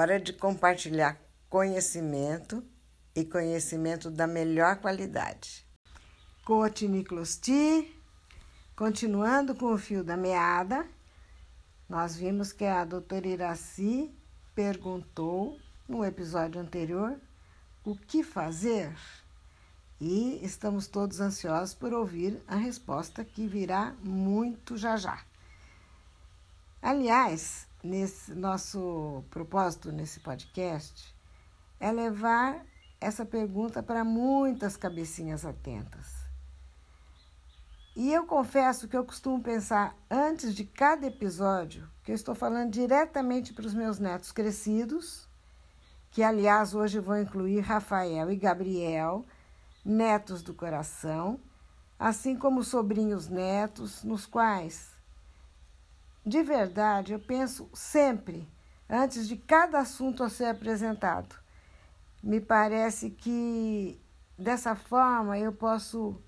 hora de compartilhar conhecimento e conhecimento da melhor qualidade. Coach Niclosti, continuando com o fio da meada, nós vimos que a doutora Iraci perguntou no episódio anterior o que fazer e estamos todos ansiosos por ouvir a resposta que virá muito já já. Aliás, nesse nosso propósito nesse podcast é levar essa pergunta para muitas cabecinhas atentas. E eu confesso que eu costumo pensar antes de cada episódio que eu estou falando diretamente para os meus netos crescidos, que aliás hoje vão incluir Rafael e Gabriel, netos do coração, assim como sobrinhos netos, nos quais, de verdade, eu penso sempre antes de cada assunto a ser apresentado me parece que dessa forma eu posso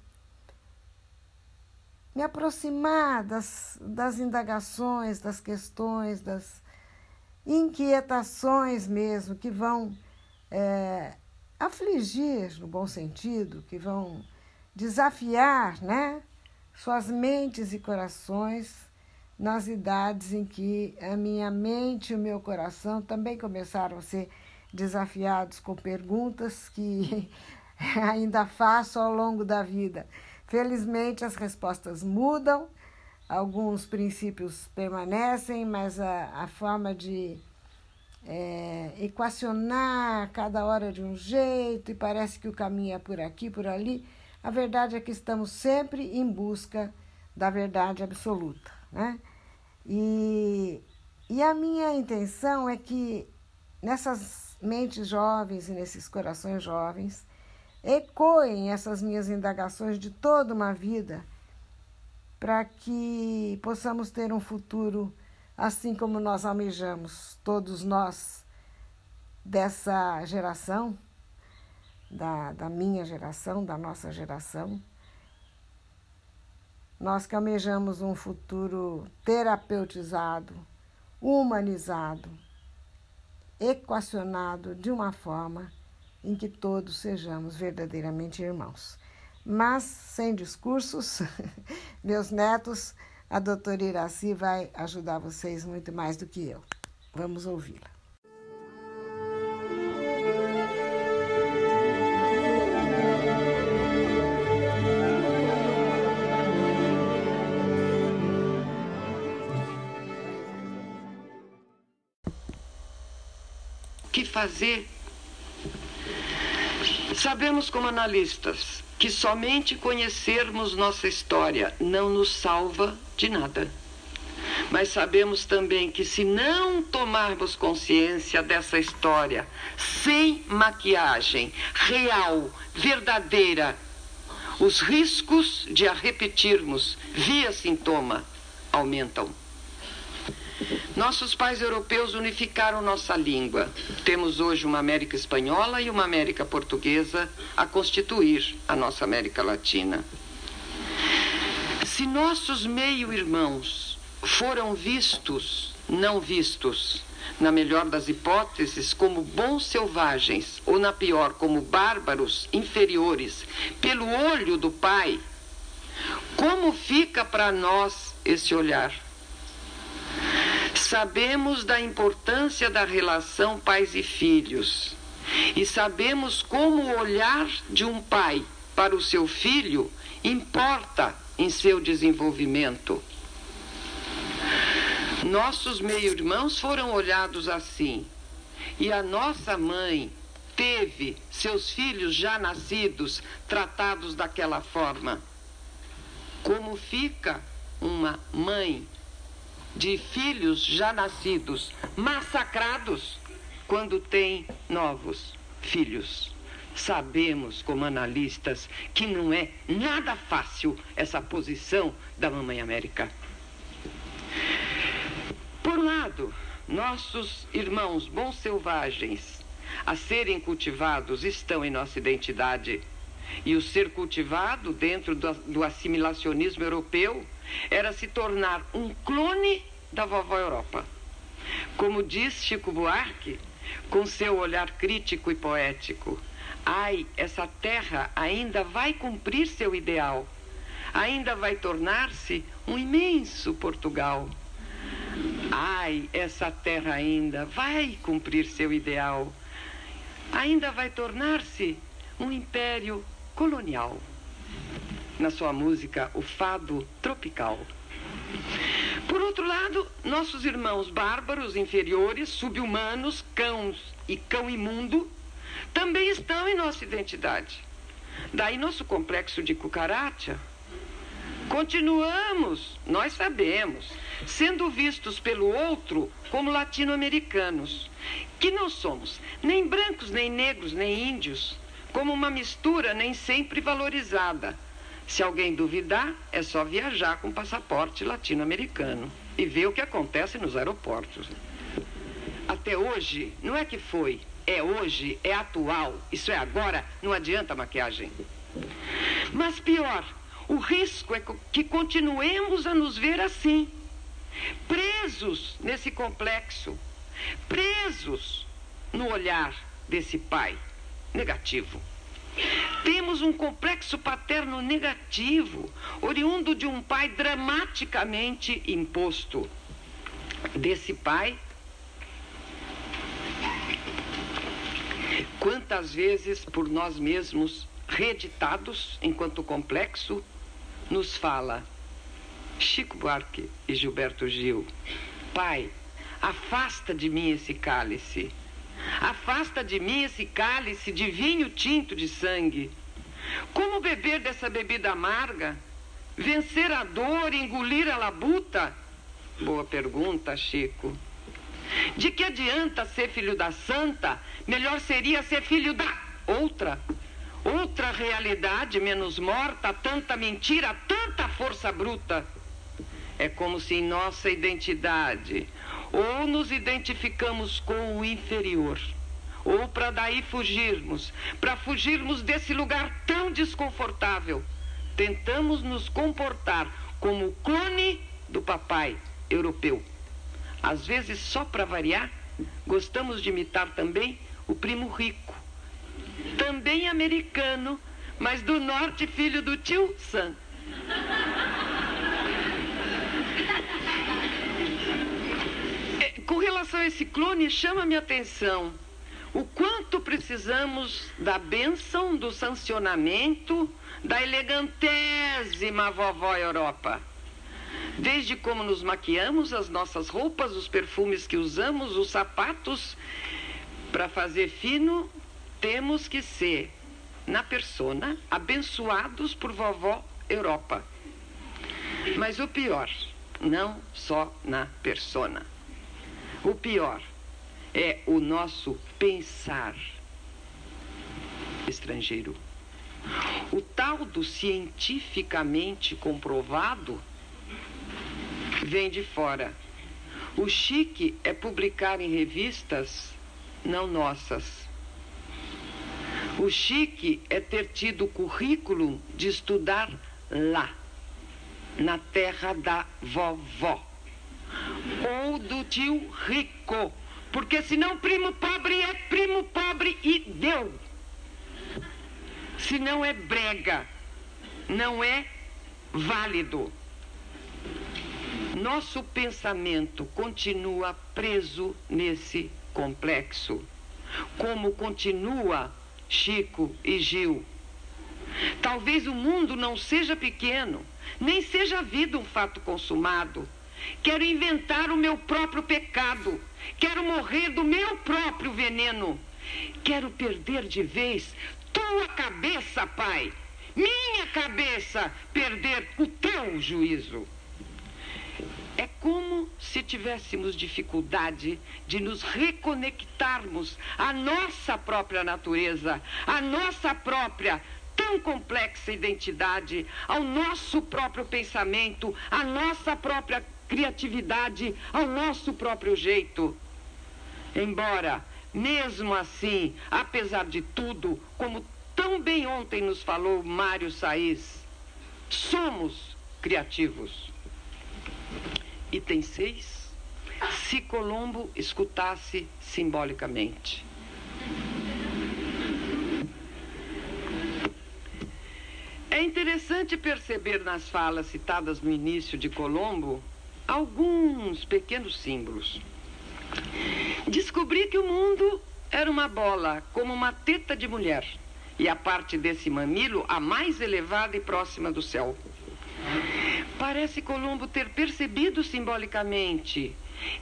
me aproximar das, das indagações, das questões, das inquietações mesmo que vão é, afligir, no bom sentido, que vão desafiar né, suas mentes e corações nas idades em que a minha mente e o meu coração também começaram a ser desafiados com perguntas que ainda faço ao longo da vida. Felizmente, as respostas mudam, alguns princípios permanecem, mas a, a forma de é, equacionar cada hora de um jeito e parece que o caminho é por aqui, por ali. A verdade é que estamos sempre em busca da verdade absoluta. Né? E, e a minha intenção é que nessas mentes jovens e nesses corações jovens, ecoem essas minhas indagações de toda uma vida, para que possamos ter um futuro assim como nós almejamos, todos nós dessa geração, da, da minha geração, da nossa geração. Nós que almejamos um futuro terapeutizado, humanizado, equacionado de uma forma em que todos sejamos verdadeiramente irmãos. Mas, sem discursos, meus netos, a doutora Iraci vai ajudar vocês muito mais do que eu. Vamos ouvi-la. Fazer. Sabemos, como analistas, que somente conhecermos nossa história não nos salva de nada. Mas sabemos também que, se não tomarmos consciência dessa história sem maquiagem real, verdadeira, os riscos de a repetirmos via sintoma aumentam. Nossos pais europeus unificaram nossa língua. Temos hoje uma América espanhola e uma América portuguesa a constituir a nossa América Latina. Se nossos meio-irmãos foram vistos, não vistos, na melhor das hipóteses, como bons selvagens, ou na pior, como bárbaros inferiores, pelo olho do pai, como fica para nós esse olhar? Sabemos da importância da relação pais e filhos e sabemos como o olhar de um pai para o seu filho importa em seu desenvolvimento. Nossos meio-irmãos foram olhados assim e a nossa mãe teve seus filhos já nascidos tratados daquela forma. Como fica uma mãe de filhos já nascidos massacrados quando tem novos filhos. Sabemos, como analistas, que não é nada fácil essa posição da Mamãe América. Por um lado, nossos irmãos bons selvagens a serem cultivados estão em nossa identidade. E o ser cultivado dentro do assimilacionismo europeu era se tornar um clone da vovó Europa. Como diz Chico Buarque, com seu olhar crítico e poético. Ai, essa terra ainda vai cumprir seu ideal, ainda vai tornar-se um imenso Portugal. Ai, essa terra ainda vai cumprir seu ideal, ainda vai tornar-se um império colonial. Na sua música, o fado tropical. Por outro lado, nossos irmãos bárbaros, inferiores, subhumanos, cãos e cão imundo, também estão em nossa identidade. Daí nosso complexo de cucaracha. Continuamos, nós sabemos, sendo vistos pelo outro como latino-americanos, que não somos nem brancos, nem negros, nem índios, como uma mistura nem sempre valorizada. Se alguém duvidar, é só viajar com passaporte latino-americano e ver o que acontece nos aeroportos. Até hoje, não é que foi, é hoje, é atual, isso é agora, não adianta maquiagem. Mas pior, o risco é que continuemos a nos ver assim, presos nesse complexo, presos no olhar desse pai negativo. Temos um complexo paterno negativo, oriundo de um pai dramaticamente imposto. Desse pai, quantas vezes por nós mesmos, reeditados enquanto complexo, nos fala Chico Buarque e Gilberto Gil: Pai, afasta de mim esse cálice Afasta de mim esse cálice de vinho tinto de sangue. Como beber dessa bebida amarga? Vencer a dor, engolir a labuta? Boa pergunta, Chico. De que adianta ser filho da santa? Melhor seria ser filho da outra. Outra realidade menos morta, tanta mentira, tanta força bruta. É como se em nossa identidade ou nos identificamos com o inferior, ou para daí fugirmos, para fugirmos desse lugar tão desconfortável, tentamos nos comportar como o clone do papai europeu. Às vezes, só para variar, gostamos de imitar também o primo rico, também americano, mas do norte, filho do tio Sam. Com relação a esse clone, chama minha atenção o quanto precisamos da bênção, do sancionamento, da elegantésima vovó Europa. Desde como nos maquiamos, as nossas roupas, os perfumes que usamos, os sapatos, para fazer fino, temos que ser, na persona, abençoados por vovó Europa. Mas o pior, não só na persona. O pior é o nosso pensar estrangeiro. O tal do cientificamente comprovado vem de fora. O chique é publicar em revistas não nossas. O chique é ter tido o currículo de estudar lá, na terra da vovó do tio rico. Porque senão primo pobre é primo pobre e deu. Se não é brega, não é válido. Nosso pensamento continua preso nesse complexo, como continua Chico e Gil. Talvez o mundo não seja pequeno, nem seja a vida um fato consumado Quero inventar o meu próprio pecado. Quero morrer do meu próprio veneno. Quero perder de vez tua cabeça, Pai. Minha cabeça, perder o teu juízo. É como se tivéssemos dificuldade de nos reconectarmos à nossa própria natureza, à nossa própria tão complexa identidade, ao nosso próprio pensamento, à nossa própria criatividade ao nosso próprio jeito. Embora, mesmo assim, apesar de tudo, como tão bem ontem nos falou Mário Saiz, somos criativos. Item 6. se Colombo escutasse simbolicamente. É interessante perceber nas falas citadas no início de Colombo alguns pequenos símbolos. Descobri que o mundo era uma bola, como uma teta de mulher, e a parte desse mamilo a mais elevada e próxima do céu. Parece Colombo ter percebido simbolicamente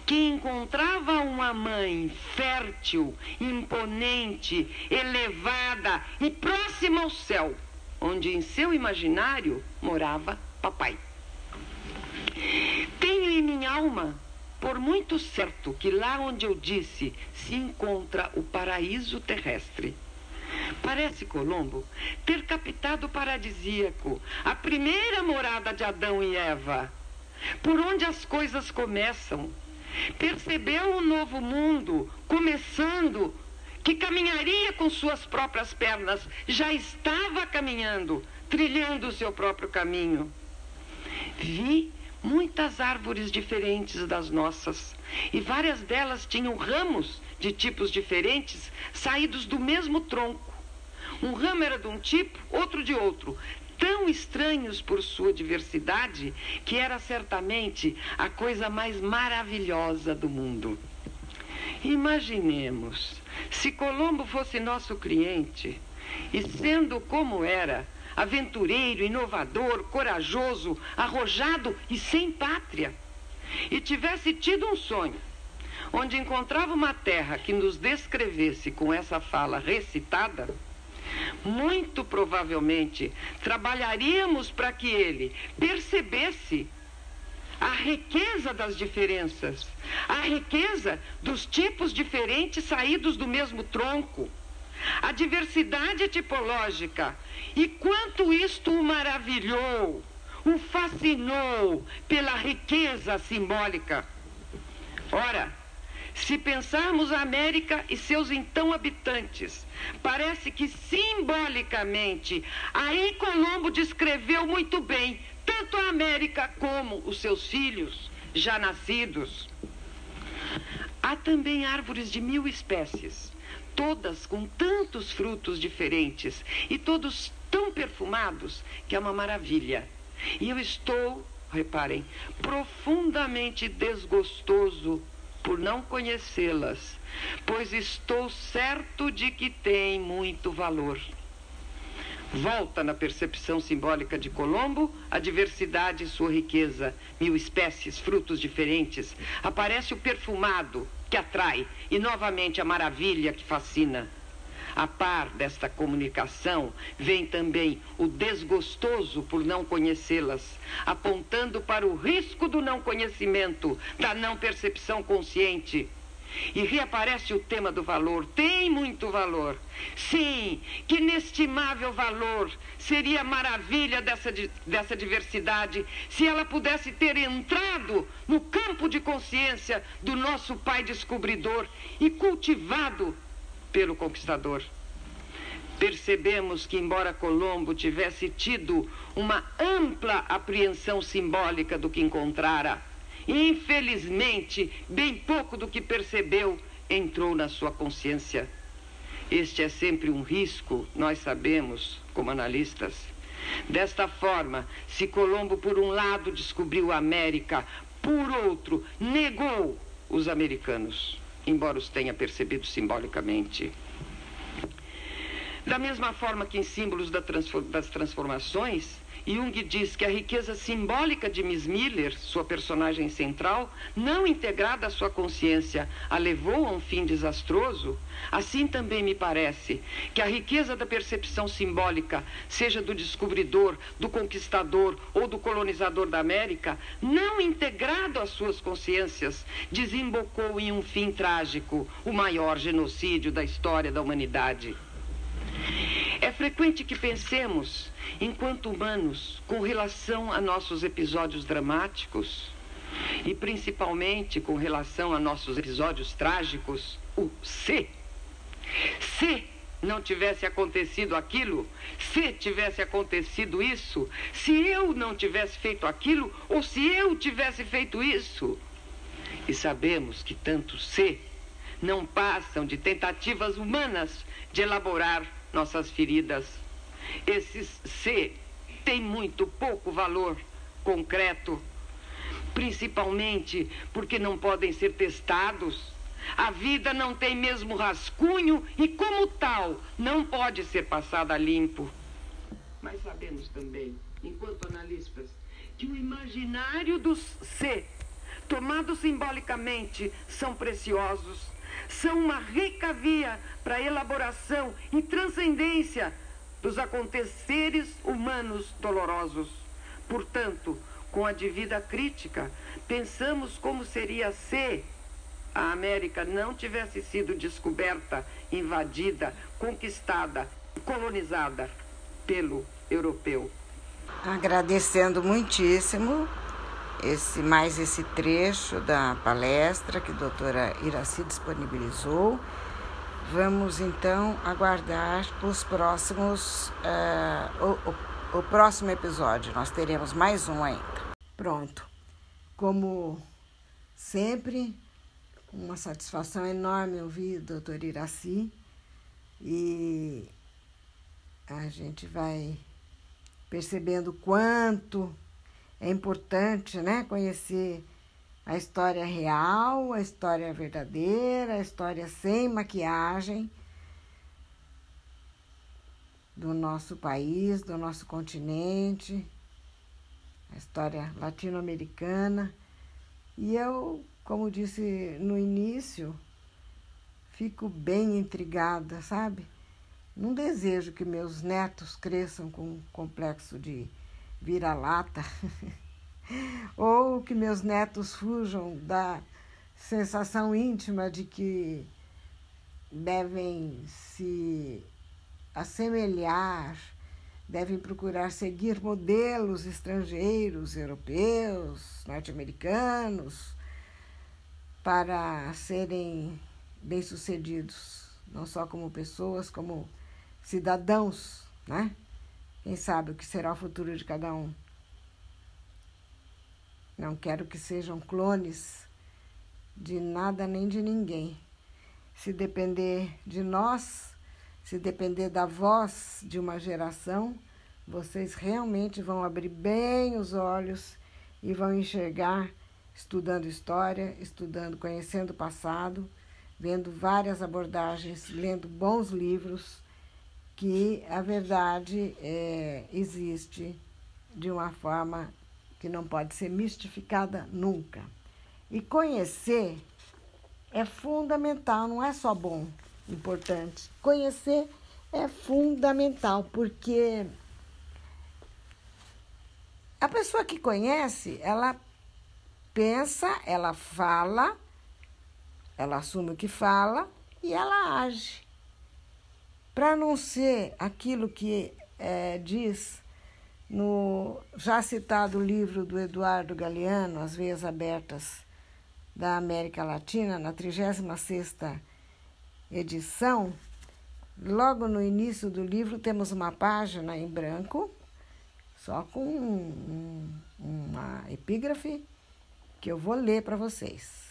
que encontrava uma mãe fértil, imponente, elevada e próxima ao céu, onde em seu imaginário morava papai. Tenho em minha alma por muito certo que lá onde eu disse se encontra o paraíso terrestre. Parece Colombo ter captado o paradisíaco, a primeira morada de Adão e Eva, por onde as coisas começam. Percebeu o novo mundo começando, que caminharia com suas próprias pernas, já estava caminhando, trilhando o seu próprio caminho. Vi muitas árvores diferentes das nossas, e várias delas tinham ramos de tipos diferentes saídos do mesmo tronco. Um ramo era de um tipo, outro de outro, tão estranhos por sua diversidade que era certamente a coisa mais maravilhosa do mundo. Imaginemos se Colombo fosse nosso cliente e, sendo como era, aventureiro, inovador, corajoso, arrojado e sem pátria, e tivesse tido um sonho onde encontrava uma terra que nos descrevesse com essa fala recitada, muito provavelmente trabalharíamos para que ele percebesse a riqueza das diferenças, a riqueza dos tipos diferentes saídos do mesmo tronco a diversidade tipológica e quanto isto o maravilhou, o fascinou pela riqueza simbólica. Ora, se pensarmos a América e seus então habitantes, parece que simbolicamente aí Colombo descreveu muito bem tanto a América como os seus filhos já nascidos. Há também árvores de mil espécies todas com tantos frutos diferentes e todos tão perfumados que é uma maravilha. E eu estou, reparem, profundamente desgostoso por não conhecê-las, pois estou certo de que têm muito valor. Volta na percepção simbólica de Colombo a diversidade e sua riqueza, mil espécies, frutos diferentes. Aparece o perfumado, que atrai, e novamente a maravilha que fascina. A par desta comunicação vem também o desgostoso por não conhecê-las, apontando para o risco do não conhecimento, da não percepção consciente. E reaparece o tema do valor. Tem muito valor. Sim, que inestimável valor. Seria maravilha dessa, dessa diversidade se ela pudesse ter entrado no campo de consciência do nosso pai descobridor e cultivado pelo conquistador. Percebemos que, embora Colombo tivesse tido uma ampla apreensão simbólica do que encontrara, Infelizmente, bem pouco do que percebeu entrou na sua consciência. Este é sempre um risco, nós sabemos, como analistas. Desta forma, se Colombo, por um lado, descobriu a América, por outro, negou os americanos, embora os tenha percebido simbolicamente. Da mesma forma que em símbolos das transformações, Jung diz que a riqueza simbólica de Miss Miller, sua personagem central, não integrada à sua consciência, a levou a um fim desastroso, assim também me parece que a riqueza da percepção simbólica, seja do descobridor, do conquistador ou do colonizador da América, não integrado às suas consciências, desembocou em um fim trágico, o maior genocídio da história da humanidade. Frequente que pensemos, enquanto humanos, com relação a nossos episódios dramáticos e principalmente com relação a nossos episódios trágicos, o se. Se não tivesse acontecido aquilo, se tivesse acontecido isso, se eu não tivesse feito aquilo, ou se eu tivesse feito isso. E sabemos que tanto C não passam de tentativas humanas de elaborar nossas feridas. Esses C têm muito pouco valor concreto, principalmente porque não podem ser testados. A vida não tem mesmo rascunho e, como tal, não pode ser passada limpo. Mas sabemos também, enquanto analistas, que o imaginário dos C, tomado simbolicamente, são preciosos são uma rica via para a elaboração e transcendência dos aconteceres humanos dolorosos. Portanto, com a devida crítica, pensamos como seria se a América não tivesse sido descoberta, invadida, conquistada, colonizada pelo europeu. Agradecendo muitíssimo esse mais esse trecho da palestra que a doutora Iraci disponibilizou. Vamos então aguardar os próximos, uh, o, o, o próximo episódio. Nós teremos mais um ainda. Pronto. Como sempre, uma satisfação enorme ouvir o doutor Iraci e a gente vai percebendo quanto é importante né, conhecer a história real, a história verdadeira, a história sem maquiagem do nosso país, do nosso continente, a história latino-americana. E eu, como disse no início, fico bem intrigada, sabe? Não desejo que meus netos cresçam com um complexo de vira-lata, ou que meus netos fujam da sensação íntima de que devem se assemelhar, devem procurar seguir modelos estrangeiros, europeus, norte-americanos, para serem bem-sucedidos, não só como pessoas, como cidadãos, né? Quem sabe o que será o futuro de cada um? Não quero que sejam clones de nada nem de ninguém. Se depender de nós, se depender da voz de uma geração, vocês realmente vão abrir bem os olhos e vão enxergar, estudando história, estudando, conhecendo o passado, vendo várias abordagens, lendo bons livros que a verdade é, existe de uma forma que não pode ser mistificada nunca. E conhecer é fundamental, não é só bom, importante. Conhecer é fundamental, porque a pessoa que conhece, ela pensa, ela fala, ela assume o que fala e ela age para não ser aquilo que é, diz no já citado livro do Eduardo Galeano, As Veias Abertas da América Latina, na 36ª edição, logo no início do livro temos uma página em branco, só com um, uma epígrafe que eu vou ler para vocês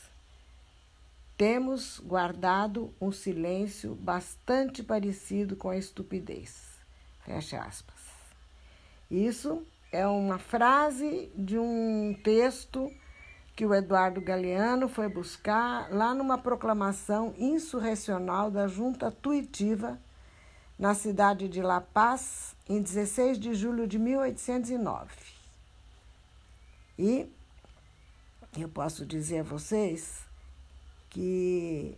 temos guardado um silêncio bastante parecido com a estupidez. Fecha aspas. Isso é uma frase de um texto que o Eduardo Galeano foi buscar lá numa proclamação insurrecional da Junta Tuitiva na cidade de La Paz, em 16 de julho de 1809. E eu posso dizer a vocês que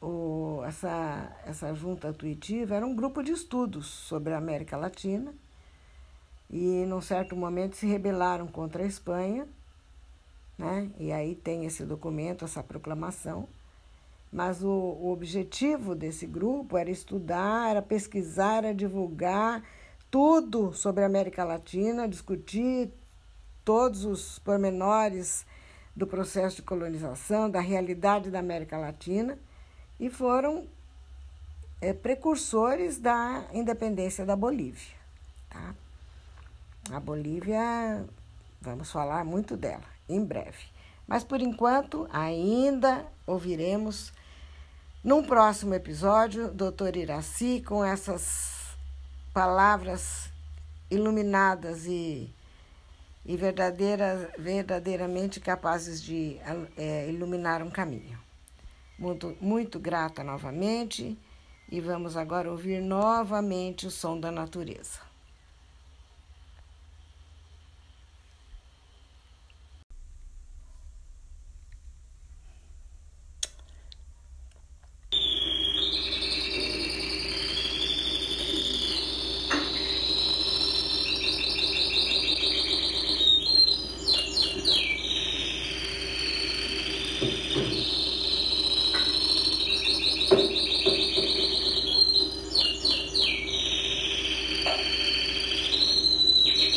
o, essa, essa junta intuitiva era um grupo de estudos sobre a América Latina e, num certo momento, se rebelaram contra a Espanha, né? e aí tem esse documento, essa proclamação. Mas o, o objetivo desse grupo era estudar, era pesquisar, era divulgar tudo sobre a América Latina, discutir todos os pormenores do processo de colonização, da realidade da América Latina e foram é, precursores da independência da Bolívia. Tá? A Bolívia, vamos falar muito dela. em breve. Mas por enquanto, ainda ouviremos num próximo episódio, doutor Iraci, com essas palavras iluminadas e, e verdadeira, verdadeiramente capazes de é, iluminar um caminho. Muito, muito grata novamente e vamos agora ouvir novamente o som da natureza.